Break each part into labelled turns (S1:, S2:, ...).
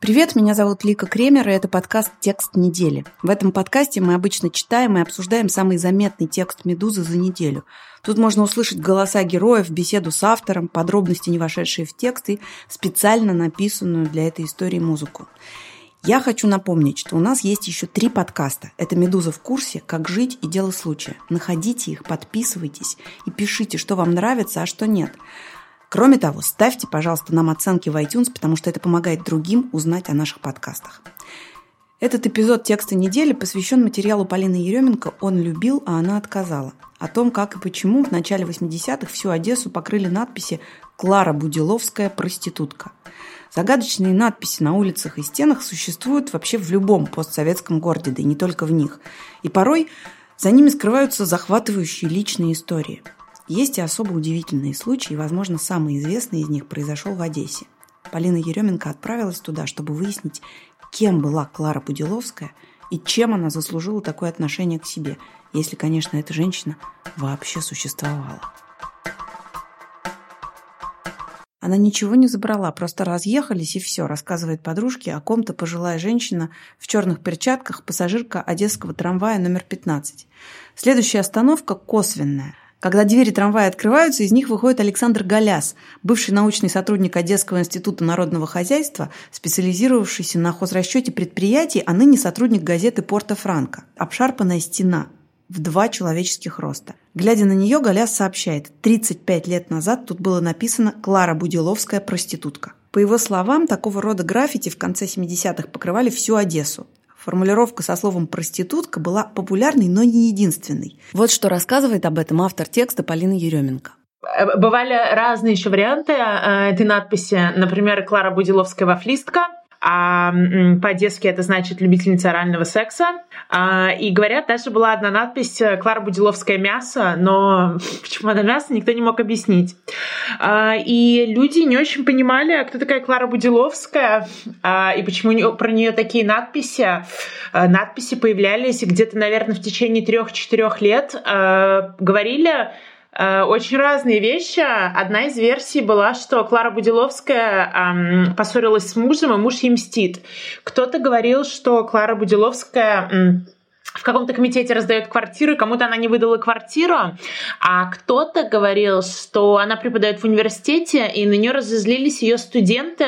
S1: Привет, меня зовут Лика Кремер, и это подкаст «Текст недели». В этом подкасте мы обычно читаем и обсуждаем самый заметный текст «Медузы» за неделю. Тут можно услышать голоса героев, беседу с автором, подробности, не вошедшие в текст, и специально написанную для этой истории музыку. Я хочу напомнить, что у нас есть еще три подкаста. Это «Медуза в курсе», «Как жить» и «Дело случая». Находите их, подписывайтесь и пишите, что вам нравится, а что нет. Кроме того, ставьте, пожалуйста, нам оценки в iTunes, потому что это помогает другим узнать о наших подкастах. Этот эпизод текста недели посвящен материалу Полины Еременко «Он любил, а она отказала». О том, как и почему в начале 80-х всю Одессу покрыли надписи «Клара Будиловская, проститутка». Загадочные надписи на улицах и стенах существуют вообще в любом постсоветском городе, да и не только в них. И порой за ними скрываются захватывающие личные истории – есть и особо удивительные случаи, и, возможно, самый известный из них произошел в Одессе. Полина Еременко отправилась туда, чтобы выяснить, кем была Клара Пуделовская и чем она заслужила такое отношение к себе, если, конечно, эта женщина вообще существовала. Она ничего не забрала, просто разъехались и все, рассказывает подружке о ком-то пожилая женщина в черных перчатках, пассажирка одесского трамвая номер 15. Следующая остановка косвенная. Когда двери трамвая открываются, из них выходит Александр Голяс, бывший научный сотрудник Одесского института народного хозяйства, специализировавшийся на хозрасчете предприятий, а ныне сотрудник газеты «Порто-Франко». Обшарпанная стена в два человеческих роста. Глядя на нее, Голяс сообщает, 35 лет назад тут было написано «Клара Будиловская проститутка». По его словам, такого рода граффити в конце 70-х покрывали всю Одессу. Формулировка со словом «проститутка» была популярной, но не единственной. Вот что рассказывает об этом автор текста Полина Еременко.
S2: Э, бывали разные еще варианты э, этой надписи. Например, Клара Будиловская «Вафлистка», а по-одесски это значит любительница орального секса. А, и говорят, даже была одна надпись э, «Клара Будиловская мясо», но почему она мясо, никто не мог объяснить. А, и люди не очень понимали, кто такая Клара Будиловская а, и почему про нее такие надписи. Надписи появлялись где-то, наверное, в течение трех-четырех лет. Говорили очень разные вещи. Одна из версий была, что Клара Будиловская эм, поссорилась с мужем, и муж ей мстит. Кто-то говорил, что Клара Будиловская эм, в каком-то комитете раздает квартиры, кому-то она не выдала квартиру, а кто-то говорил, что она преподает в университете, и на нее разозлились ее студенты.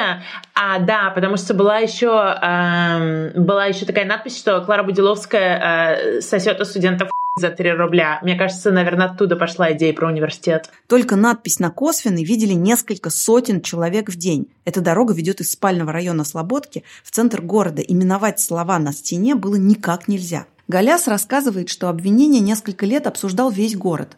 S2: А, да, потому что была еще, э, была еще такая надпись, что Клара Будиловская э, сосет у студентов за 3 рубля. Мне кажется, наверное, оттуда пошла идея про университет.
S1: Только надпись на косвенной видели несколько сотен человек в день. Эта дорога ведет из спального района Слободки в центр города. Именовать слова на стене было никак нельзя. Галяс рассказывает, что обвинение несколько лет обсуждал весь город.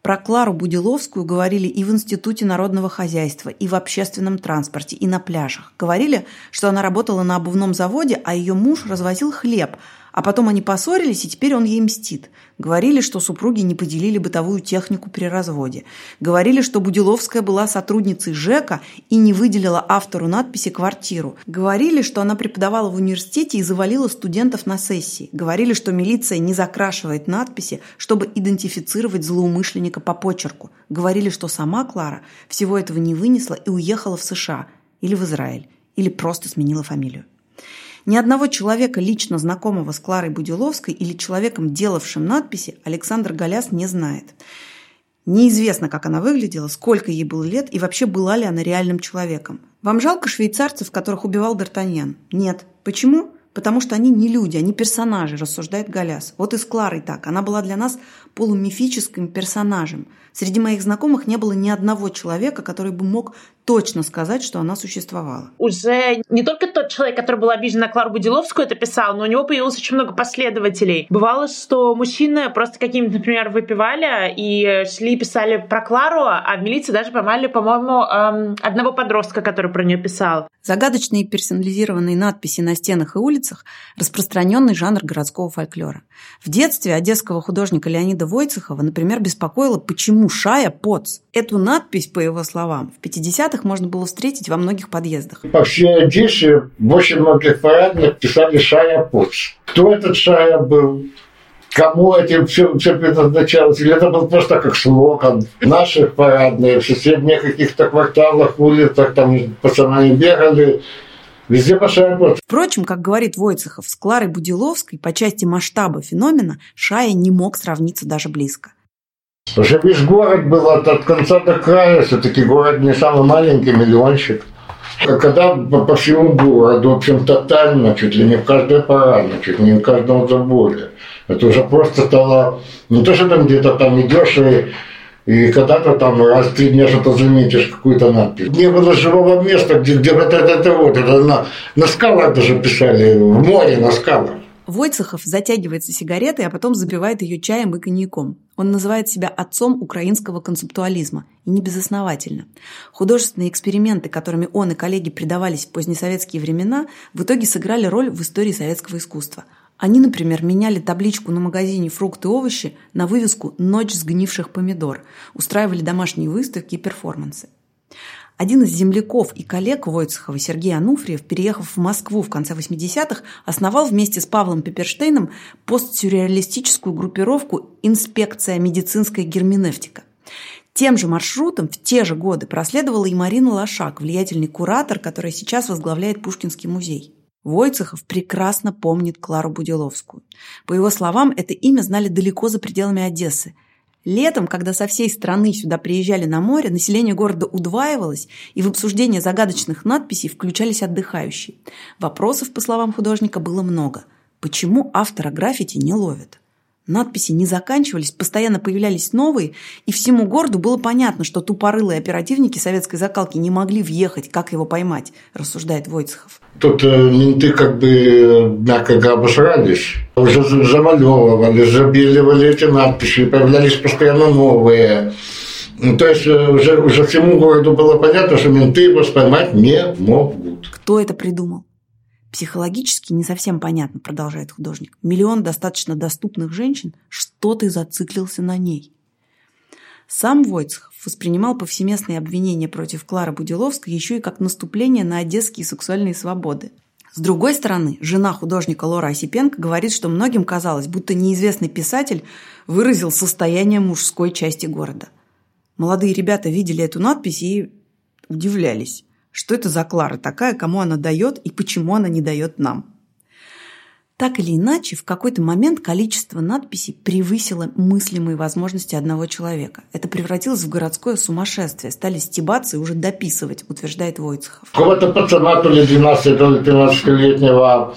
S1: Про Клару Будиловскую говорили и в Институте народного хозяйства, и в общественном транспорте, и на пляжах. Говорили, что она работала на обувном заводе, а ее муж развозил хлеб – а потом они поссорились, и теперь он ей мстит. Говорили, что супруги не поделили бытовую технику при разводе. Говорили, что Будиловская была сотрудницей ЖЭКа и не выделила автору надписи «квартиру». Говорили, что она преподавала в университете и завалила студентов на сессии. Говорили, что милиция не закрашивает надписи, чтобы идентифицировать злоумышленника по почерку. Говорили, что сама Клара всего этого не вынесла и уехала в США или в Израиль, или просто сменила фамилию. Ни одного человека, лично знакомого с Кларой Будиловской или человеком, делавшим надписи, Александр Голяс не знает. Неизвестно, как она выглядела, сколько ей было лет и вообще была ли она реальным человеком. Вам жалко швейцарцев, которых убивал Д'Артаньян? Нет. Почему? Потому что они не люди, они персонажи, рассуждает Голяс. Вот и с Кларой так. Она была для нас полумифическим персонажем. Среди моих знакомых не было ни одного человека, который бы мог точно сказать, что она существовала.
S2: Уже не только тот человек, который был обижен на Клару Будиловскую, это писал, но у него появилось очень много последователей. Бывало, что мужчины просто какими-то, например, выпивали и шли и писали про Клару, а в милиции даже поймали, по-моему, эм, одного подростка, который про нее писал.
S1: Загадочные персонализированные надписи на стенах и улицах – распространенный жанр городского фольклора. В детстве одесского художника Леонида Войцехова, например, беспокоило, почему Шая Поц. Эту надпись, по его словам, в 50-х можно было встретить во многих подъездах.
S3: По всей Одессе в очень многих парадных писали Шая Поц. Кто этот Шая был? кому этим все, все предназначалось, или это был просто как слоган наших парадных, в соседних каких-то кварталах, улицах, там пацаны бегали, Везде площадь.
S1: Впрочем, как говорит Войцехов, с Кларой Будиловской по части масштаба феномена Шая не мог сравниться даже близко.
S3: Уже весь город был от, от конца до края, все-таки город не самый маленький, миллиончик. А когда по, по всему городу, в общем, тотально, чуть ли не в каждой парадной, чуть ли не в каждом заборе. Это уже просто стало, не то, что там где-то там идешь и и когда-то там раз в три дня что-то заметишь, какую-то надпись. Не было живого места, где, где вот это, это вот, это на, на скалах даже писали, в море на скалах.
S1: Войцехов затягивается сигаретой, а потом запивает ее чаем и коньяком. Он называет себя отцом украинского концептуализма. И не безосновательно. Художественные эксперименты, которыми он и коллеги предавались в позднесоветские времена, в итоге сыграли роль в истории советского искусства. Они, например, меняли табличку на магазине «Фрукты и овощи» на вывеску «Ночь сгнивших помидор», устраивали домашние выставки и перформансы. Один из земляков и коллег Войцехова, Сергей Ануфриев, переехав в Москву в конце 80-х, основал вместе с Павлом Пеперштейном постсюрреалистическую группировку «Инспекция медицинская герменевтика». Тем же маршрутом в те же годы проследовала и Марина Лошак, влиятельный куратор, которая сейчас возглавляет Пушкинский музей. Войцехов прекрасно помнит Клару Будиловскую. По его словам, это имя знали далеко за пределами Одессы. Летом, когда со всей страны сюда приезжали на море, население города удваивалось, и в обсуждение загадочных надписей включались отдыхающие. Вопросов, по словам художника, было много. Почему автора граффити не ловят? Надписи не заканчивались, постоянно появлялись новые, и всему городу было понятно, что тупорылые оперативники советской закалки не могли въехать, как его поймать, рассуждает Войцехов.
S3: Тут э, менты как бы, мягко говоря, обосрались. Уже замалевывали, забеливали эти надписи, появлялись постоянно новые. Ну, то есть э, уже, уже всему городу было понятно, что менты его поймать не могут.
S1: Кто это придумал? Психологически не совсем понятно, продолжает художник. Миллион достаточно доступных женщин, что ты зациклился на ней? Сам Войцехов воспринимал повсеместные обвинения против Клары Будиловской еще и как наступление на одесские сексуальные свободы. С другой стороны, жена художника Лора Осипенко говорит, что многим казалось, будто неизвестный писатель выразил состояние мужской части города. Молодые ребята видели эту надпись и удивлялись. Что это за Клара такая, кому она дает и почему она не дает нам? Так или иначе, в какой-то момент количество надписей превысило мыслимые возможности одного человека. Это превратилось в городское сумасшествие. Стали стебаться и уже дописывать, утверждает Войцехов.
S3: Какого-то пацана, то ли 12, то ли 13-летнего,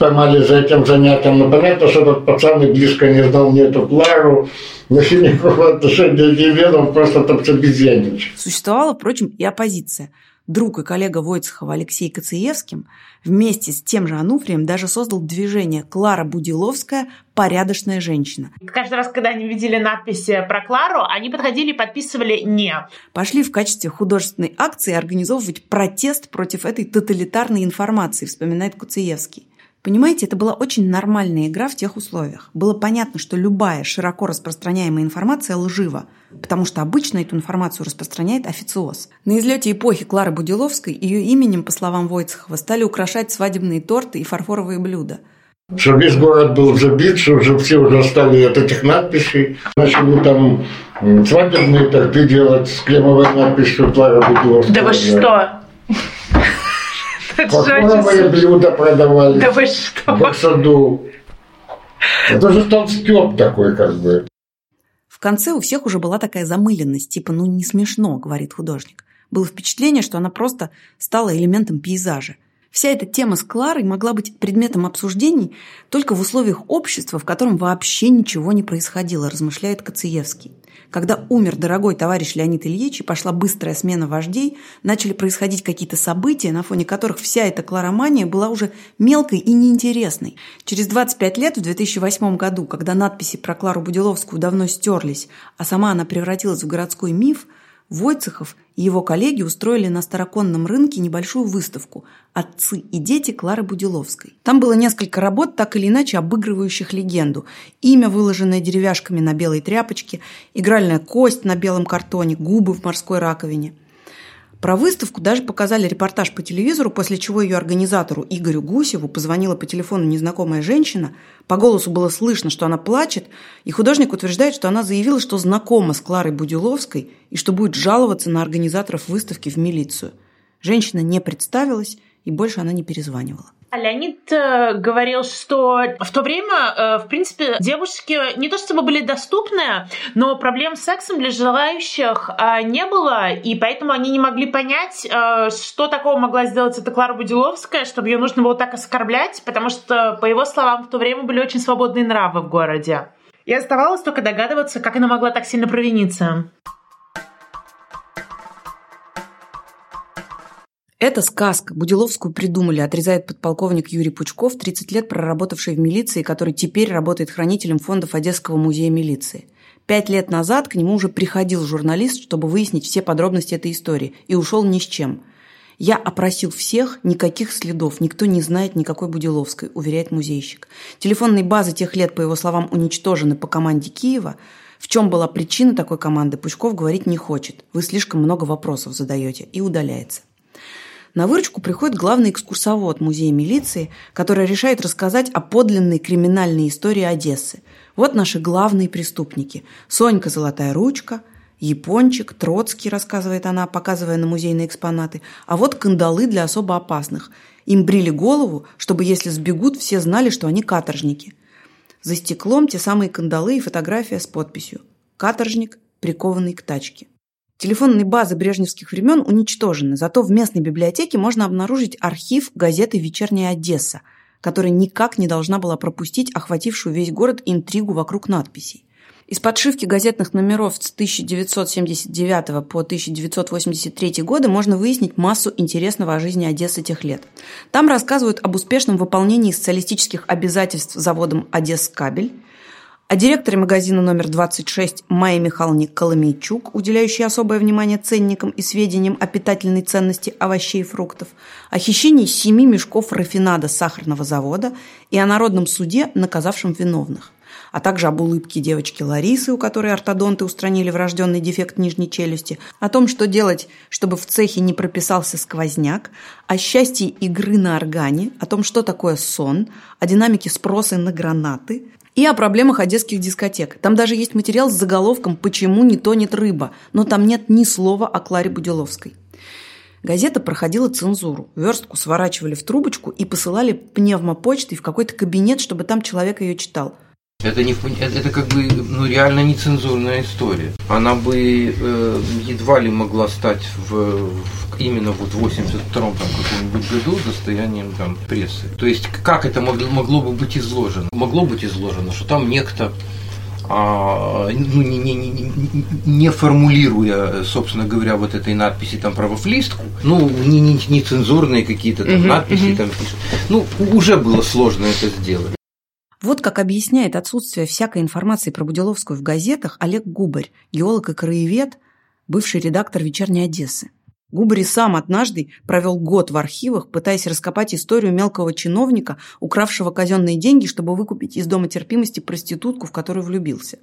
S3: поймали за этим занятием. Ну, понятно, что этот пацан и близко не знал ни эту Клару, вообще никакого отношения не имел, он просто там обезьянничал.
S1: Существовала, впрочем, и оппозиция – друг и коллега Войцехова Алексей Коцеевским, вместе с тем же Ануфрием даже создал движение «Клара Будиловская. Порядочная женщина».
S2: Каждый раз, когда они видели надписи про Клару, они подходили и подписывали «не».
S1: Пошли в качестве художественной акции организовывать протест против этой тоталитарной информации, вспоминает Куцеевский. Понимаете, это была очень нормальная игра в тех условиях. Было понятно, что любая широко распространяемая информация лжива, потому что обычно эту информацию распространяет официоз. На излете эпохи Клары Будиловской ее именем, по словам Войцехова, стали украшать свадебные торты и фарфоровые блюда.
S3: Что весь город был забит, что уже все уже стали от этих надписей. Начали там свадебные торты делать с кремовой надписью Клара Будиловская.
S2: Да вы что?
S3: Фарфоровые блюда продавали.
S2: Да вы что?
S3: В саду. Это же стал такой как бы.
S1: В конце у всех уже была такая замыленность, типа «ну не смешно», говорит художник. Было впечатление, что она просто стала элементом пейзажа. Вся эта тема с Кларой могла быть предметом обсуждений только в условиях общества, в котором вообще ничего не происходило, размышляет Коцеевский. Когда умер дорогой товарищ Леонид Ильич и пошла быстрая смена вождей, начали происходить какие-то события, на фоне которых вся эта кларомания была уже мелкой и неинтересной. Через 25 лет, в 2008 году, когда надписи про Клару Будиловскую давно стерлись, а сама она превратилась в городской миф – Войцехов и его коллеги устроили на Староконном рынке небольшую выставку «Отцы и дети Клары Будиловской». Там было несколько работ, так или иначе обыгрывающих легенду. Имя, выложенное деревяшками на белой тряпочке, игральная кость на белом картоне, губы в морской раковине – про выставку даже показали репортаж по телевизору, после чего ее организатору Игорю Гусеву позвонила по телефону незнакомая женщина. По голосу было слышно, что она плачет, и художник утверждает, что она заявила, что знакома с Кларой Будиловской и что будет жаловаться на организаторов выставки в милицию. Женщина не представилась и больше она не перезванивала.
S2: Леонид э, говорил, что в то время, э, в принципе, девушки не то чтобы были доступны, но проблем с сексом для желающих э, не было, и поэтому они не могли понять, э, что такого могла сделать эта Клара Будиловская, чтобы ее нужно было так оскорблять, потому что, по его словам, в то время были очень свободные нравы в городе. И оставалось только догадываться, как она могла так сильно провиниться.
S1: Это сказка. Будиловскую придумали, отрезает подполковник Юрий Пучков, 30 лет проработавший в милиции, который теперь работает хранителем фондов Одесского музея милиции. Пять лет назад к нему уже приходил журналист, чтобы выяснить все подробности этой истории, и ушел ни с чем. «Я опросил всех, никаких следов, никто не знает никакой Будиловской», уверяет музейщик. Телефонные базы тех лет, по его словам, уничтожены по команде Киева. В чем была причина такой команды, Пучков говорить не хочет. Вы слишком много вопросов задаете и удаляется. На выручку приходит главный экскурсовод музея милиции, который решает рассказать о подлинной криминальной истории Одессы. Вот наши главные преступники. Сонька Золотая Ручка, Япончик, Троцкий, рассказывает она, показывая на музейные экспонаты. А вот кандалы для особо опасных. Им брили голову, чтобы, если сбегут, все знали, что они каторжники. За стеклом те самые кандалы и фотография с подписью «Каторжник, прикованный к тачке». Телефонные базы брежневских времен уничтожены, зато в местной библиотеке можно обнаружить архив газеты «Вечерняя Одесса», которая никак не должна была пропустить охватившую весь город интригу вокруг надписей. Из подшивки газетных номеров с 1979 по 1983 годы можно выяснить массу интересного о жизни Одессы тех лет. Там рассказывают об успешном выполнении социалистических обязательств заводом «Одесскабель», о директоре магазина номер 26 Майе Михайловне Коломейчук, уделяющей особое внимание ценникам и сведениям о питательной ценности овощей и фруктов, о хищении семи мешков рафинада сахарного завода и о народном суде, наказавшем виновных а также об улыбке девочки Ларисы, у которой ортодонты устранили врожденный дефект нижней челюсти, о том, что делать, чтобы в цехе не прописался сквозняк, о счастье игры на органе, о том, что такое сон, о динамике спроса на гранаты, и о проблемах одесских дискотек. Там даже есть материал с заголовком «Почему не тонет рыба?», но там нет ни слова о Кларе Будиловской. Газета проходила цензуру. Верстку сворачивали в трубочку и посылали пневмопочтой в какой-то кабинет, чтобы там человек ее читал.
S4: Это, не, это как бы ну, реально нецензурная история. Она бы э, едва ли могла стать в, в именно вот в 82-м там, каком-нибудь году достоянием там, прессы. То есть как это могло, могло бы быть изложено? Могло быть изложено, что там некто а, ну, не, не, не, не формулируя, собственно говоря, вот этой надписи там правофлистку, ну, не, не, не цензурные какие-то там uh-huh, надписи uh-huh. там пишут. Ну, уже было сложно это сделать.
S1: Вот как объясняет отсутствие всякой информации про Будиловскую в газетах Олег Губарь, геолог и краевед, бывший редактор «Вечерней Одессы». Губари сам однажды провел год в архивах, пытаясь раскопать историю мелкого чиновника, укравшего казенные деньги, чтобы выкупить из дома терпимости проститутку, в которую влюбился.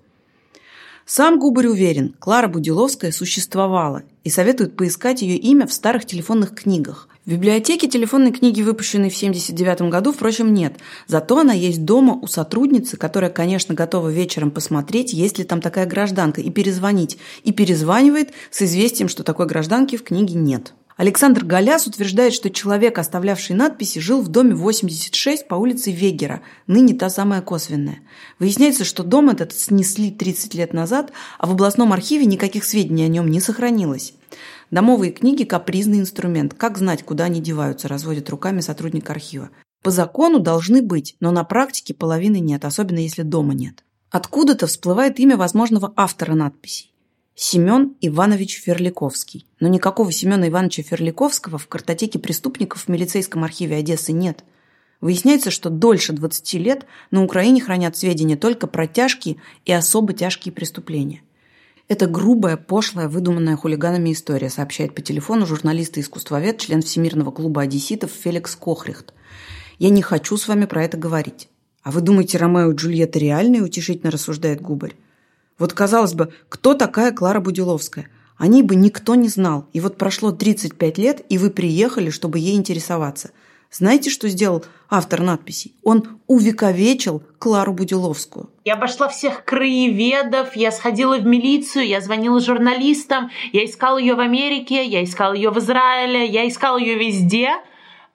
S1: Сам Губарь уверен, Клара Будиловская существовала и советует поискать ее имя в старых телефонных книгах. В библиотеке телефонной книги, выпущенной в 1979 году, впрочем, нет. Зато она есть дома у сотрудницы, которая, конечно, готова вечером посмотреть, есть ли там такая гражданка, и перезвонить. И перезванивает с известием, что такой гражданки в книге нет. Александр Голяс утверждает, что человек, оставлявший надписи, жил в доме 86 по улице Вегера, ныне та самая косвенная. Выясняется, что дом этот снесли 30 лет назад, а в областном архиве никаких сведений о нем не сохранилось. Домовые книги – капризный инструмент. Как знать, куда они деваются, разводит руками сотрудник архива. По закону должны быть, но на практике половины нет, особенно если дома нет. Откуда-то всплывает имя возможного автора надписей. Семен Иванович Ферликовский. Но никакого Семена Ивановича Ферликовского в картотеке преступников в милицейском архиве Одессы нет. Выясняется, что дольше 20 лет на Украине хранят сведения только про тяжкие и особо тяжкие преступления. Это грубая, пошлая, выдуманная хулиганами история, сообщает по телефону журналист и искусствовед, член Всемирного клуба одесситов Феликс Кохрихт. Я не хочу с вами про это говорить. А вы думаете, Ромео и Джульетта реальные, утешительно рассуждает Губарь? Вот, казалось бы, кто такая Клара Будиловская? О ней бы никто не знал. И вот прошло 35 лет, и вы приехали, чтобы ей интересоваться – знаете, что сделал автор надписей? Он увековечил Клару Будиловскую.
S2: Я обошла всех краеведов, я сходила в милицию, я звонила журналистам, я искала ее в Америке, я искала ее в Израиле, я искала ее везде.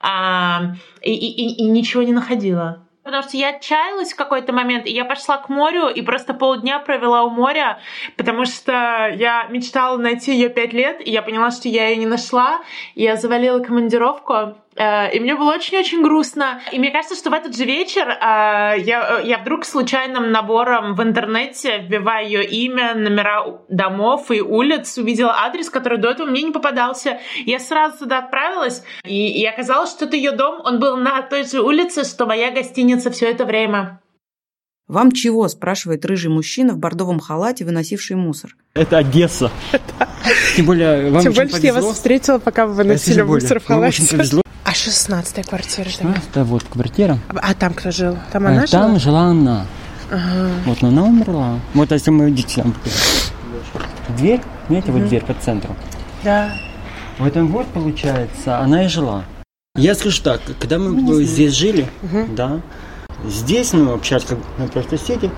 S2: а, и, и, и ничего не находила. Потому что я отчаялась в какой-то момент, и я пошла к морю и просто полдня провела у моря, потому что я мечтала найти ее пять лет, и я поняла, что я ее не нашла. И я завалила командировку, и мне было очень-очень грустно. И мне кажется, что в этот же вечер э, я, я вдруг случайным набором в интернете, вбивая ее имя, номера домов и улиц, увидела адрес, который до этого мне не попадался. Я сразу туда отправилась, и, и оказалось, что это ее дом. Он был на той же улице, что моя гостиница все это время.
S1: «Вам чего?» – спрашивает рыжий мужчина в бордовом халате, выносивший мусор.
S5: Это Одесса. Тем более, вам
S6: Тем более, что я вас встретила, пока вы выносили мусор в халате.
S5: очень повезло.
S6: А 16 квартира?
S5: 16 вот квартира.
S6: А, а там кто жил? Там она
S5: а,
S6: жила?
S5: Там жила она.
S6: Ага.
S5: Вот, но она умерла. Вот если мы видите там дверь, знаете, угу. вот дверь по центру.
S6: Да.
S5: В этом вот, получается, она и жила. Я скажу так, когда мы ну, здесь жили, угу. да, здесь, ну, общались как на просто соседи,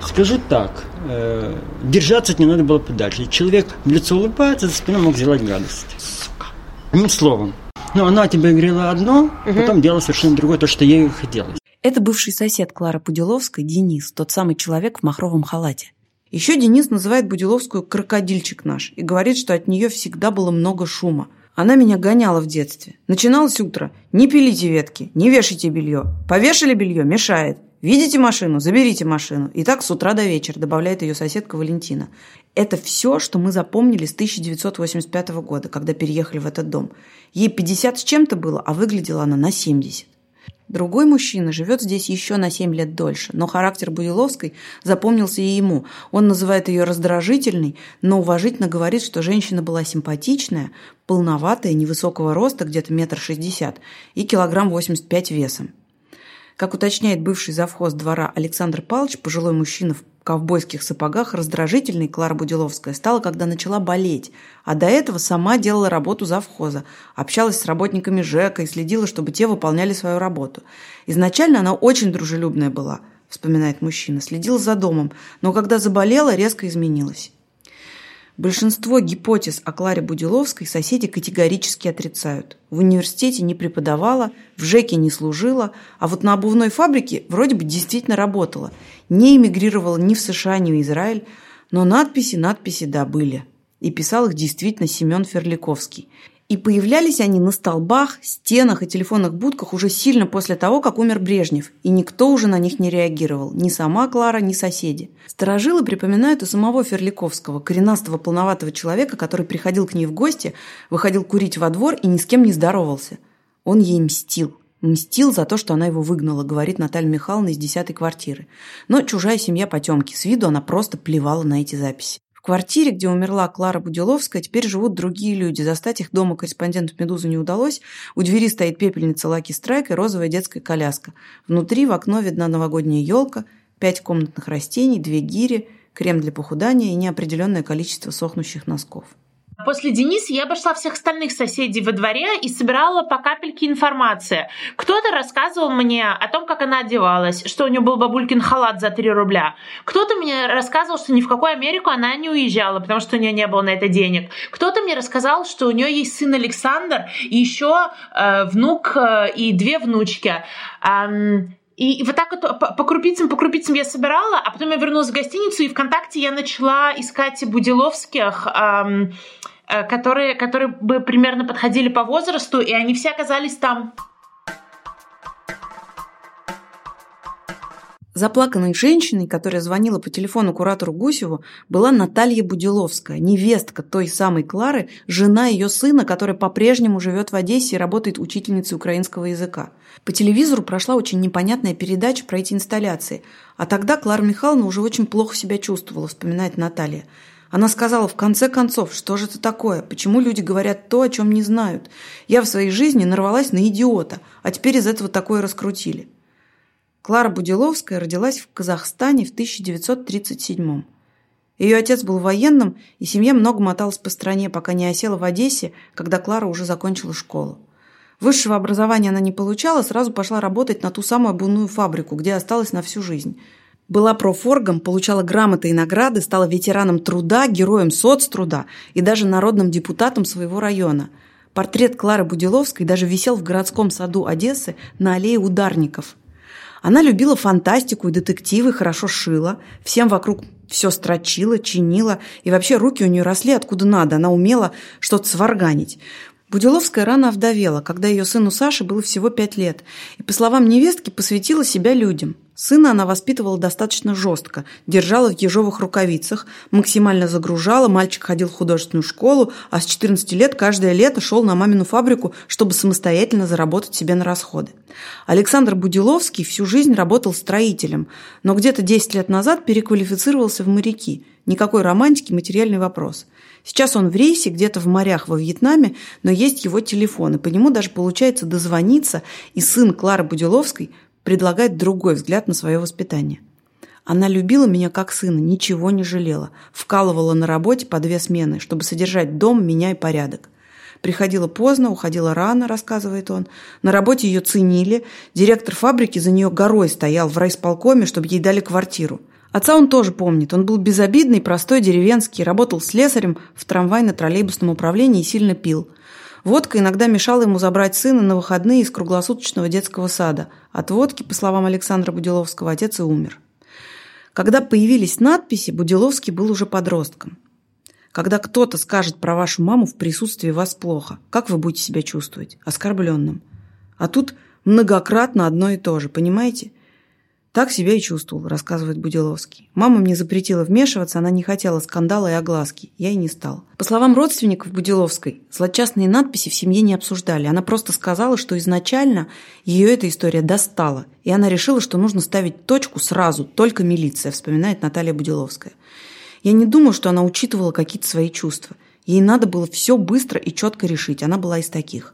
S5: скажу так, э, держаться нее надо было подальше. Человек в лицо улыбается, за спиной мог сделать гадость. Сука. Одним словом. Ну, она тебе говорила одно, угу. потом делала совершенно другое, то, что ей хотелось.
S1: Это бывший сосед Клары Пудиловской, Денис, тот самый человек в махровом халате. Еще Денис называет Будиловскую «крокодильчик наш» и говорит, что от нее всегда было много шума. Она меня гоняла в детстве. Начиналось утро. Не пилите ветки, не вешайте белье. Повешали белье – мешает. Видите машину? Заберите машину. И так с утра до вечера, добавляет ее соседка Валентина. Это все, что мы запомнили с 1985 года, когда переехали в этот дом. Ей 50 с чем-то было, а выглядела она на 70. Другой мужчина живет здесь еще на 7 лет дольше, но характер Будиловской запомнился и ему. Он называет ее раздражительной, но уважительно говорит, что женщина была симпатичная, полноватая, невысокого роста, где-то метр шестьдесят, и килограмм 85 весом. Как уточняет бывший завхоз двора Александр Павлович, пожилой мужчина в ковбойских сапогах, раздражительной Клара Будиловская стала, когда начала болеть, а до этого сама делала работу завхоза, общалась с работниками ЖЭКа и следила, чтобы те выполняли свою работу. Изначально она очень дружелюбная была, вспоминает мужчина, следила за домом, но когда заболела, резко изменилась. Большинство гипотез о Кларе Будиловской соседи категорически отрицают. В университете не преподавала, в ЖЭКе не служила, а вот на обувной фабрике вроде бы действительно работала. Не эмигрировала ни в США, ни в Израиль, но надписи, надписи, да, были. И писал их действительно Семен Ферликовский – и появлялись они на столбах, стенах и телефонных будках уже сильно после того, как умер Брежнев, и никто уже на них не реагировал, ни сама Клара, ни соседи. Сторожилы припоминают и самого Ферликовского, коренастого полноватого человека, который приходил к ней в гости, выходил курить во двор и ни с кем не здоровался. Он ей мстил. Мстил за то, что она его выгнала, говорит Наталья Михайловна из десятой квартиры. Но чужая семья потемки. С виду она просто плевала на эти записи квартире, где умерла Клара Будиловская, теперь живут другие люди. Застать их дома корреспонденту «Медузы» не удалось. У двери стоит пепельница Лаки Страйк и розовая детская коляска. Внутри в окно видна новогодняя елка, пять комнатных растений, две гири, крем для похудания и неопределенное количество сохнущих носков.
S2: После Дениса я обошла всех остальных соседей во дворе и собирала по капельке информации. Кто-то рассказывал мне о том, как она одевалась, что у нее был бабулькин халат за 3 рубля. Кто-то мне рассказывал, что ни в какую Америку она не уезжала, потому что у нее не было на это денег. Кто-то мне рассказал, что у нее есть сын Александр и еще э, внук э, и две внучки. Эм, и вот так вот по крупицам, по крупицам я собирала, а потом я вернулась в гостиницу, и ВКонтакте я начала искать Будиловских, эм, которые, которые бы примерно подходили по возрасту, и они все оказались там.
S1: Заплаканной женщиной, которая звонила по телефону куратору Гусеву, была Наталья Будиловская, невестка той самой Клары, жена ее сына, который по-прежнему живет в Одессе и работает учительницей украинского языка. По телевизору прошла очень непонятная передача про эти инсталляции, а тогда Клара Михайловна уже очень плохо себя чувствовала, вспоминает Наталья. Она сказала, в конце концов, что же это такое? Почему люди говорят то, о чем не знают? Я в своей жизни нарвалась на идиота, а теперь из этого такое раскрутили. Клара Будиловская родилась в Казахстане в 1937 Ее отец был военным, и семья много моталась по стране, пока не осела в Одессе, когда Клара уже закончила школу. Высшего образования она не получала, сразу пошла работать на ту самую обувную фабрику, где осталась на всю жизнь. Была профоргом, получала грамоты и награды, стала ветераном труда, героем соцтруда и даже народным депутатом своего района – Портрет Клары Будиловской даже висел в городском саду Одессы на аллее ударников. Она любила фантастику и детективы, хорошо шила, всем вокруг все строчила, чинила, и вообще руки у нее росли откуда надо, она умела что-то сварганить. Будиловская рано овдовела, когда ее сыну Саше было всего пять лет, и, по словам невестки, посвятила себя людям. Сына она воспитывала достаточно жестко, держала в ежовых рукавицах, максимально загружала, мальчик ходил в художественную школу, а с 14 лет каждое лето шел на мамину фабрику, чтобы самостоятельно заработать себе на расходы. Александр Будиловский всю жизнь работал строителем, но где-то 10 лет назад переквалифицировался в моряки. Никакой романтики, материальный вопрос – Сейчас он в рейсе где-то в морях во Вьетнаме, но есть его телефон, и по нему даже получается дозвониться, и сын Клары Будиловской предлагает другой взгляд на свое воспитание. Она любила меня как сына, ничего не жалела, вкалывала на работе по две смены, чтобы содержать дом, меня и порядок. Приходила поздно, уходила рано, рассказывает он. На работе ее ценили. Директор фабрики за нее горой стоял в райсполкоме, чтобы ей дали квартиру. Отца он тоже помнит. Он был безобидный, простой, деревенский, работал слесарем в трамвайно-троллейбусном управлении и сильно пил. Водка иногда мешала ему забрать сына на выходные из круглосуточного детского сада. От водки, по словам Александра Будиловского, отец и умер. Когда появились надписи, Будиловский был уже подростком. Когда кто-то скажет про вашу маму в присутствии вас плохо, как вы будете себя чувствовать? Оскорбленным. А тут многократно одно и то же, понимаете? Так себя и чувствовал, рассказывает Будиловский. Мама мне запретила вмешиваться, она не хотела скандала и огласки. Я и не стал. По словам родственников Будиловской, злочастные надписи в семье не обсуждали. Она просто сказала, что изначально ее эта история достала. И она решила, что нужно ставить точку сразу, только милиция, вспоминает Наталья Будиловская. Я не думаю, что она учитывала какие-то свои чувства. Ей надо было все быстро и четко решить. Она была из таких.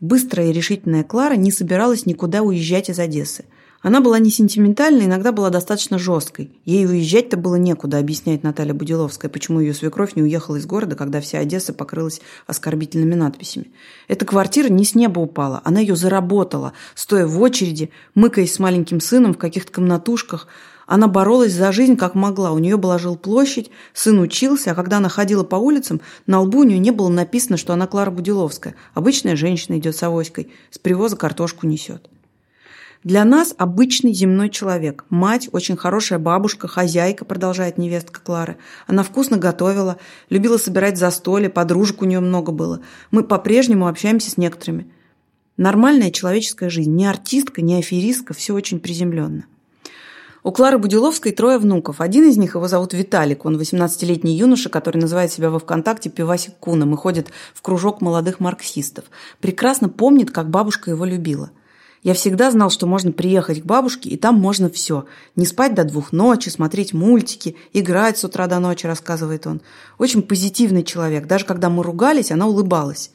S1: Быстрая и решительная Клара не собиралась никуда уезжать из Одессы. Она была не сентиментальной, иногда была достаточно жесткой. Ей уезжать-то было некуда, объясняет Наталья Будиловская, почему ее свекровь не уехала из города, когда вся Одесса покрылась оскорбительными надписями. Эта квартира не с неба упала, она ее заработала, стоя в очереди, мыкаясь с маленьким сыном в каких-то комнатушках. Она боролась за жизнь как могла, у нее была жилплощадь, сын учился, а когда она ходила по улицам, на лбу у нее не было написано, что она Клара Будиловская. Обычная женщина идет с авоськой, с привоза картошку несет. Для нас обычный земной человек. Мать, очень хорошая бабушка, хозяйка, продолжает невестка Клары. Она вкусно готовила, любила собирать застолье, подружек у нее много было. Мы по-прежнему общаемся с некоторыми. Нормальная человеческая жизнь. Не артистка, не аферистка, все очень приземленно. У Клары Будиловской трое внуков. Один из них, его зовут Виталик. Он 18-летний юноша, который называет себя во ВКонтакте Пивасик Куном и ходит в кружок молодых марксистов. Прекрасно помнит, как бабушка его любила – я всегда знал, что можно приехать к бабушке, и там можно все. Не спать до двух ночи, смотреть мультики, играть с утра до ночи, рассказывает он. Очень позитивный человек. Даже когда мы ругались, она улыбалась.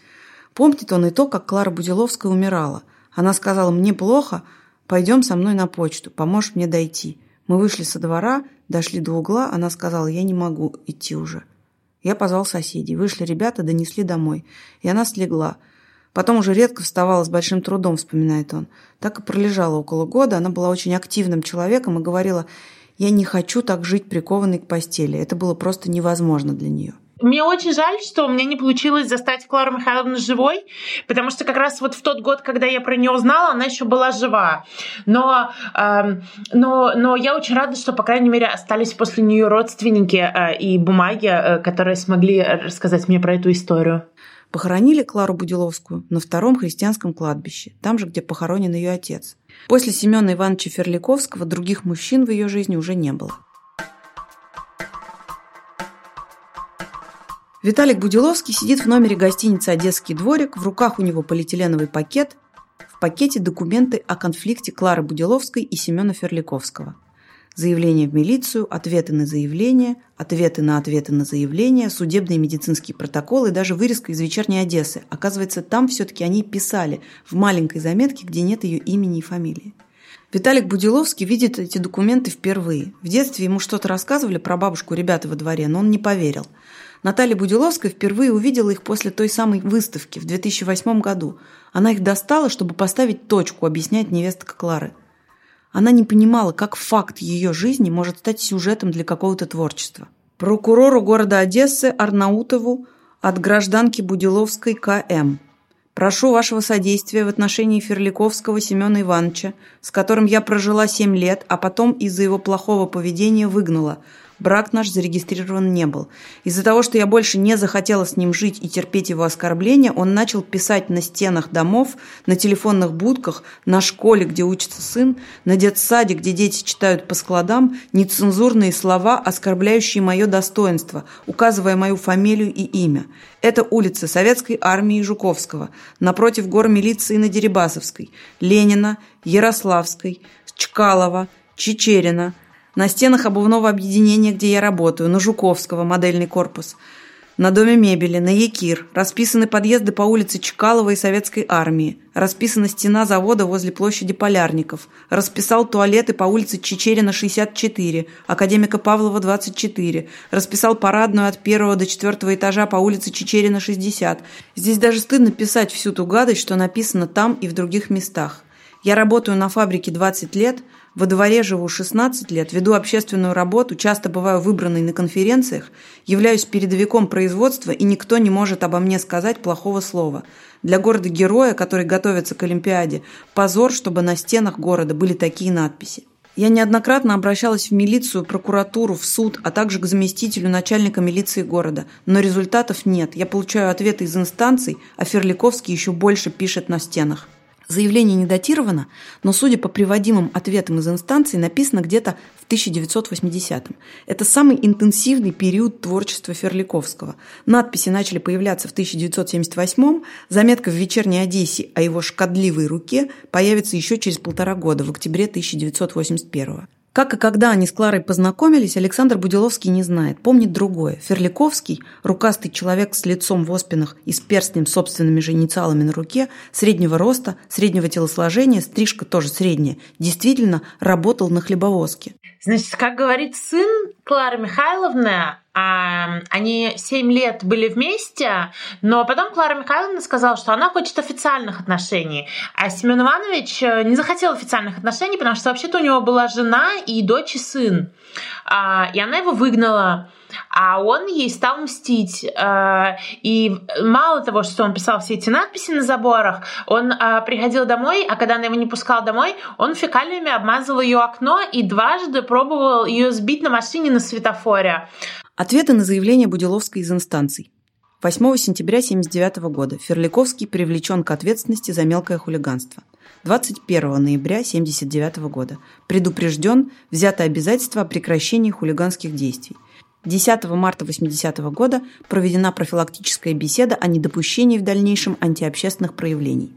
S1: Помнит он и то, как Клара Будиловская умирала. Она сказала, мне плохо, пойдем со мной на почту, поможешь мне дойти. Мы вышли со двора, дошли до угла, она сказала, я не могу идти уже. Я позвал соседей. Вышли ребята, донесли домой. И она слегла. Потом уже редко вставала с большим трудом, вспоминает он. Так и пролежала около года. Она была очень активным человеком и говорила, я не хочу так жить прикованной к постели. Это было просто невозможно для нее.
S2: Мне очень жаль, что у меня не получилось застать Клару Михайловну живой, потому что как раз вот в тот год, когда я про нее узнала, она еще была жива. Но, э, но, но я очень рада, что, по крайней мере, остались после нее родственники э, и бумаги, э, которые смогли рассказать мне про эту историю.
S1: Похоронили Клару Будиловскую на втором христианском кладбище, там же, где похоронен ее отец. После Семена Ивановича Ферликовского других мужчин в ее жизни уже не было. Виталик Будиловский сидит в номере гостиницы «Одесский дворик», в руках у него полиэтиленовый пакет, в пакете документы о конфликте Клары Будиловской и Семена Ферликовского – заявление в милицию, ответы на заявления, ответы на ответы на заявления, судебные медицинские протоколы даже вырезка из «Вечерней Одессы». Оказывается, там все-таки они писали в маленькой заметке, где нет ее имени и фамилии. Виталик Будиловский видит эти документы впервые. В детстве ему что-то рассказывали про бабушку ребята во дворе, но он не поверил. Наталья Будиловская впервые увидела их после той самой выставки в 2008 году. Она их достала, чтобы поставить точку, объясняет невестка Клары – она не понимала, как факт ее жизни может стать сюжетом для какого-то творчества. Прокурору города Одессы Арнаутову От гражданки Будиловской К.М. Прошу вашего содействия в отношении Ферликовского Семена Ивановича, с которым я прожила семь лет, а потом из-за его плохого поведения выгнала – Брак наш зарегистрирован не был. Из-за того, что я больше не захотела с ним жить и терпеть его оскорбления, он начал писать на стенах домов, на телефонных будках, на школе, где учится сын, на детсаде, где дети читают по складам, нецензурные слова, оскорбляющие мое достоинство, указывая мою фамилию и имя. Это улица Советской армии Жуковского, напротив гор милиции на Дерибасовской, Ленина, Ярославской, Чкалова, Чечерина – на стенах обувного объединения, где я работаю, на Жуковского, модельный корпус. На доме мебели, на Якир. Расписаны подъезды по улице Чкалова и Советской армии. Расписана стена завода возле площади Полярников. Расписал туалеты по улице Чечерина, 64, Академика Павлова, 24. Расписал парадную от первого до четвертого этажа по улице Чечерина, 60. Здесь даже стыдно писать всю ту гадость, что написано там и в других местах. Я работаю на фабрике 20 лет – во дворе живу 16 лет, веду общественную работу, часто бываю выбранной на конференциях, являюсь передовиком производства, и никто не может обо мне сказать плохого слова. Для города-героя, который готовится к Олимпиаде, позор, чтобы на стенах города были такие надписи. Я неоднократно обращалась в милицию, прокуратуру, в суд, а также к заместителю начальника милиции города. Но результатов нет. Я получаю ответы из инстанций, а Ферликовский еще больше пишет на стенах. Заявление не датировано, но, судя по приводимым ответам из инстанции, написано где-то в 1980-м. Это самый интенсивный период творчества Ферликовского. Надписи начали появляться в 1978-м, заметка в «Вечерней Одессе» о его шкодливой руке появится еще через полтора года, в октябре 1981 -го. Как и когда они с Кларой познакомились, Александр Будиловский не знает. Помнит другое. Ферликовский, рукастый человек с лицом в оспинах и с перстнем собственными же инициалами на руке, среднего роста, среднего телосложения, стрижка тоже средняя, действительно работал на хлебовозке.
S2: Значит, как говорит сын Клары Михайловны, они 7 лет были вместе, но потом Клара Михайловна сказала, что она хочет официальных отношений. А Семен Иванович э, не захотел официальных отношений, потому что вообще-то у него была жена и дочь и сын. А, и она его выгнала а он ей стал мстить. Э, и мало того, что он писал все эти надписи на заборах, он приходил домой, а когда она его не пускала домой, он фекалиями обмазывал ее окно и дважды пробовал ее сбить на машине на светофоре.
S1: Ответы на заявление Будиловской из инстанций. 8 сентября 1979 года Ферликовский привлечен к ответственности за мелкое хулиганство. 21 ноября 1979 года предупрежден, взято обязательство о прекращении хулиганских действий. 10 марта 80 -го года проведена профилактическая беседа о недопущении в дальнейшем антиобщественных проявлений.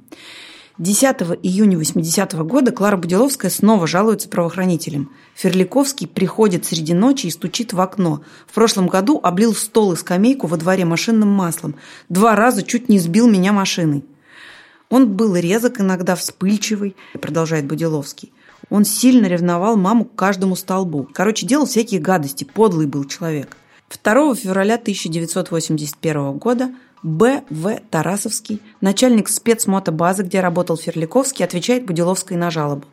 S1: 10 июня 80 -го года Клара Будиловская снова жалуется правоохранителям. Ферликовский приходит среди ночи и стучит в окно. В прошлом году облил стол и скамейку во дворе машинным маслом. Два раза чуть не сбил меня машиной. Он был резок, иногда вспыльчивый, продолжает Будиловский. Он сильно ревновал маму к каждому столбу. Короче, делал всякие гадости, подлый был человек. 2 февраля 1981 года Б. В. Тарасовский, начальник спецмотобазы, где работал Ферликовский, отвечает Будиловской на жалобу.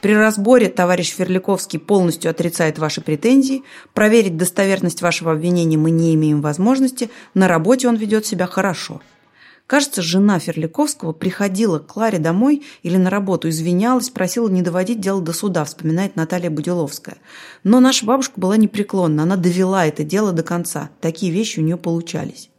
S1: При разборе товарищ Ферликовский полностью отрицает ваши претензии. Проверить достоверность вашего обвинения мы не имеем возможности. На работе он ведет себя хорошо. Кажется, жена Ферликовского приходила к Кларе домой или на работу, извинялась, просила не доводить дело до суда, вспоминает Наталья Будиловская. Но наша бабушка была непреклонна, она довела это дело до конца. Такие вещи у нее получались.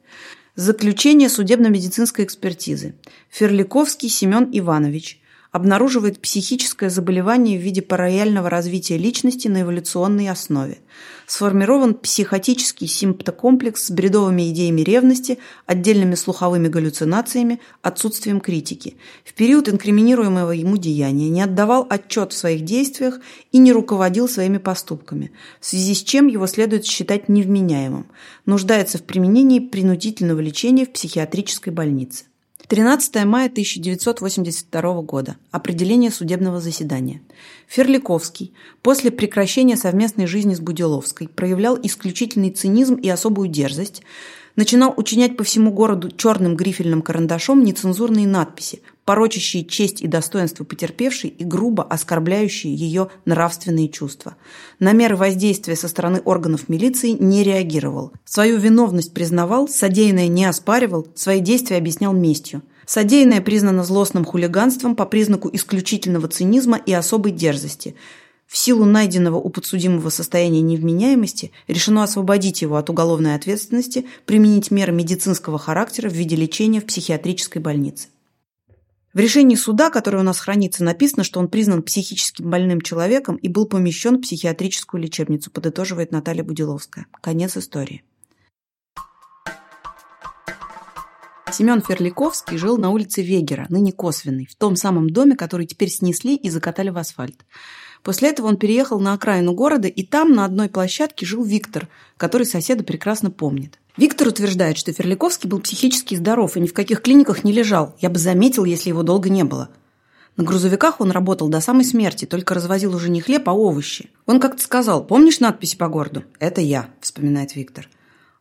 S1: Заключение судебно-медицинской экспертизы. Ферликовский Семен Иванович обнаруживает психическое заболевание в виде параяльного развития личности на эволюционной основе – сформирован психотический симптокомплекс с бредовыми идеями ревности, отдельными слуховыми галлюцинациями, отсутствием критики. В период инкриминируемого ему деяния не отдавал отчет в своих действиях и не руководил своими поступками, в связи с чем его следует считать невменяемым, нуждается в применении принудительного лечения в психиатрической больнице. 13 мая 1982 года. Определение судебного заседания. Ферликовский после прекращения совместной жизни с Будиловской проявлял исключительный цинизм и особую дерзость, начинал учинять по всему городу черным грифельным карандашом нецензурные надписи, порочащие честь и достоинство потерпевшей и грубо оскорбляющие ее нравственные чувства. На меры воздействия со стороны органов милиции не реагировал. Свою виновность признавал, содеянное не оспаривал, свои действия объяснял местью. Содеянное признано злостным хулиганством по признаку исключительного цинизма и особой дерзости – в силу найденного у подсудимого состояния невменяемости решено освободить его от уголовной ответственности, применить меры медицинского характера в виде лечения в психиатрической больнице. В решении суда, которое у нас хранится, написано, что он признан психически больным человеком и был помещен в психиатрическую лечебницу, подытоживает Наталья Будиловская. Конец истории. Семен Ферликовский жил на улице Вегера, ныне Косвенный, в том самом доме, который теперь снесли и закатали в асфальт. После этого он переехал на окраину города, и там на одной площадке жил Виктор, который соседа прекрасно помнит. Виктор утверждает, что Ферликовский был психически здоров и ни в каких клиниках не лежал. Я бы заметил, если его долго не было. На грузовиках он работал до самой смерти, только развозил уже не хлеб, а овощи. Он как-то сказал, помнишь надписи по городу? Это я, вспоминает Виктор.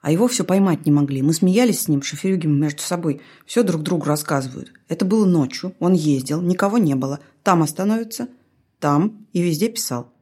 S1: А его все поймать не могли. Мы смеялись с ним, шоферюги между собой. Все друг другу рассказывают. Это было ночью. Он ездил, никого не было. Там остановится, там и везде писал.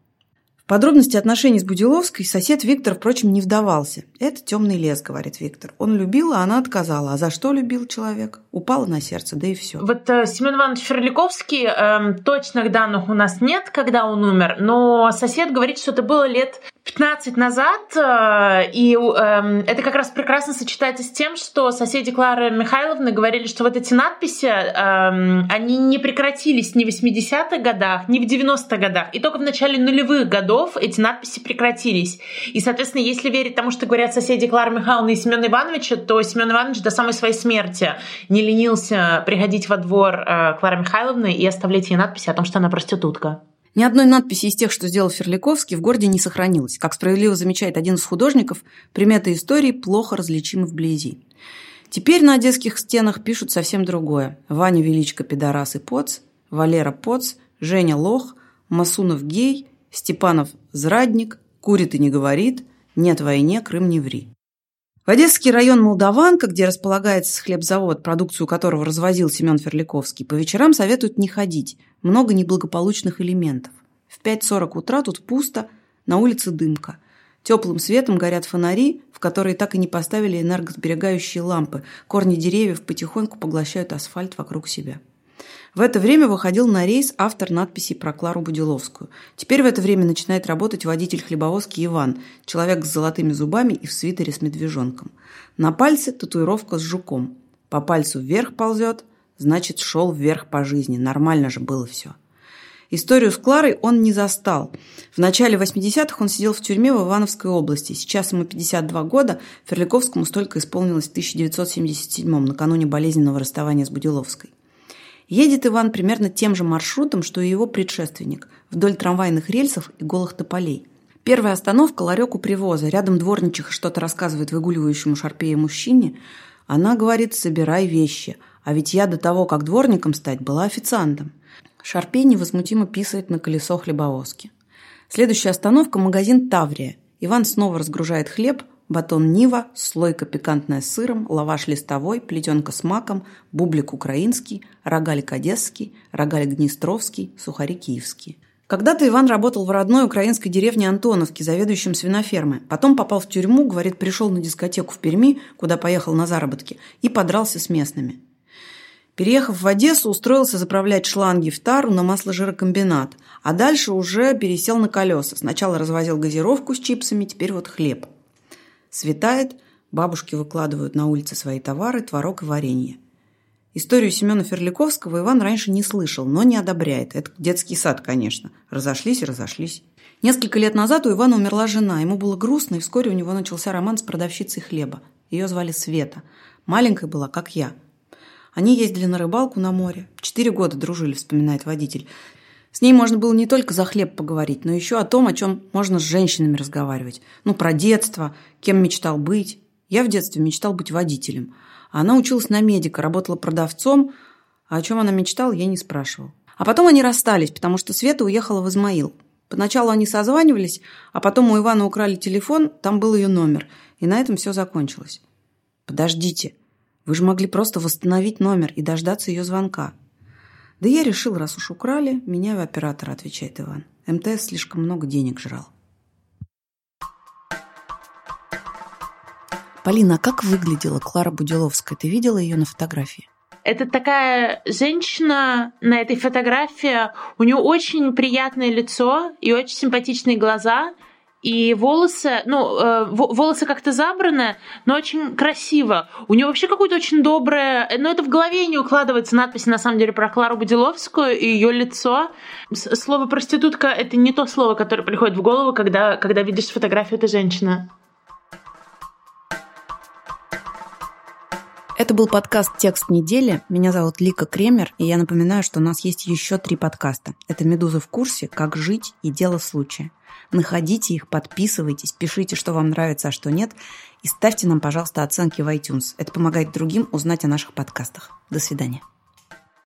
S1: В подробности отношений с Будиловской сосед Виктор, впрочем, не вдавался. «Это темный лес», — говорит Виктор. Он любил, а она отказала. А за что любил человек? Упало на сердце, да и все.
S2: Вот э, Семен Иванович Ферликовский, э, точных данных у нас нет, когда он умер, но сосед говорит, что это было лет 15 назад, э, и э, это как раз прекрасно сочетается с тем, что соседи Клары Михайловны говорили, что вот эти надписи, э, они не прекратились ни в 80-х годах, ни в 90-х годах, и только в начале нулевых годов эти надписи прекратились. И, соответственно, если верить тому, что говорят соседи Клары Михайловны и Семена Ивановича, то Семен Иванович до самой своей смерти не ленился приходить во двор э, Клары Михайловны и оставлять ей надписи о том, что она проститутка.
S1: Ни одной надписи из тех, что сделал Ферликовский, в городе не сохранилось. Как справедливо замечает один из художников, приметы истории плохо различимы вблизи. Теперь на одесских стенах пишут совсем другое. Ваня Величко пидорас и поц, Валера поц, Женя лох, Масунов гей, Степанов зрадник, курит и не говорит, нет войне, Крым не ври. В Одесский район Молдаванка, где располагается хлебзавод, продукцию которого развозил Семен Ферликовский, по вечерам советуют не ходить. Много неблагополучных элементов. В 5.40 утра тут пусто, на улице дымка. Теплым светом горят фонари, в которые так и не поставили энергосберегающие лампы. Корни деревьев потихоньку поглощают асфальт вокруг себя. В это время выходил на рейс автор надписей про Клару Будиловскую. Теперь в это время начинает работать водитель хлебовозки Иван, человек с золотыми зубами и в свитере с медвежонком. На пальце татуировка с жуком. По пальцу вверх ползет, значит, шел вверх по жизни. Нормально же было все. Историю с Кларой он не застал. В начале 80-х он сидел в тюрьме в Ивановской области. Сейчас ему 52 года, Ферликовскому столько исполнилось в 1977-м, накануне болезненного расставания с Будиловской. Едет Иван примерно тем же маршрутом, что и его предшественник, вдоль трамвайных рельсов и голых тополей. Первая остановка – ларек у привоза. Рядом дворничиха что-то рассказывает выгуливающему шарпея мужчине. Она говорит «собирай вещи». А ведь я до того, как дворником стать, была официантом. Шарпей невозмутимо писает на колесо хлебовозки. Следующая остановка – магазин «Таврия». Иван снова разгружает хлеб, батон Нива, слойка пикантная с сыром, лаваш листовой, плетенка с маком, бублик украинский, рогалик одесский, рогалик днестровский, сухари киевские. Когда-то Иван работал в родной украинской деревне Антоновке, заведующим свинофермой. Потом попал в тюрьму, говорит, пришел на дискотеку в Перми, куда поехал на заработки, и подрался с местными. Переехав в Одессу, устроился заправлять шланги в тару на масложирокомбинат, а дальше уже пересел на колеса. Сначала развозил газировку с чипсами, теперь вот хлеб. Светает, бабушки выкладывают на улице свои товары, творог и варенье. Историю Семена Ферликовского Иван раньше не слышал, но не одобряет. Это детский сад, конечно. Разошлись и разошлись. Несколько лет назад у Ивана умерла жена. Ему было грустно, и вскоре у него начался роман с продавщицей хлеба. Ее звали Света. Маленькая была, как я. Они ездили на рыбалку на море. Четыре года дружили, вспоминает водитель. С ней можно было не только за хлеб поговорить, но еще о том, о чем можно с женщинами разговаривать. Ну, про детство, кем мечтал быть. Я в детстве мечтал быть водителем. Она училась на медика, работала продавцом, а о чем она мечтала, я не спрашивал. А потом они расстались, потому что Света уехала в Измаил. Поначалу они созванивались, а потом у Ивана украли телефон, там был ее номер. И на этом все закончилось. Подождите, вы же могли просто восстановить номер и дождаться ее звонка. Да я решил, раз уж украли, меня в оператора, отвечает Иван. МТС слишком много денег жрал. Полина, а как выглядела Клара Будиловская? Ты видела ее на фотографии?
S2: Это такая женщина на этой фотографии. У нее очень приятное лицо и очень симпатичные глаза. И волосы, ну, э, волосы как-то забраны, но очень красиво. У нее вообще какое-то очень доброе... Но это в голове не укладывается надпись, на самом деле, про Клару Будиловскую и ее лицо. Слово «проститутка» — это не то слово, которое приходит в голову, когда, когда видишь фотографию этой женщины.
S1: Это был подкаст «Текст недели». Меня зовут Лика Кремер, и я напоминаю, что у нас есть еще три подкаста. Это «Медуза в курсе», «Как жить» и «Дело случая». Находите их, подписывайтесь, пишите, что вам нравится, а что нет, и ставьте нам, пожалуйста, оценки в iTunes. Это помогает другим узнать о наших подкастах. До свидания.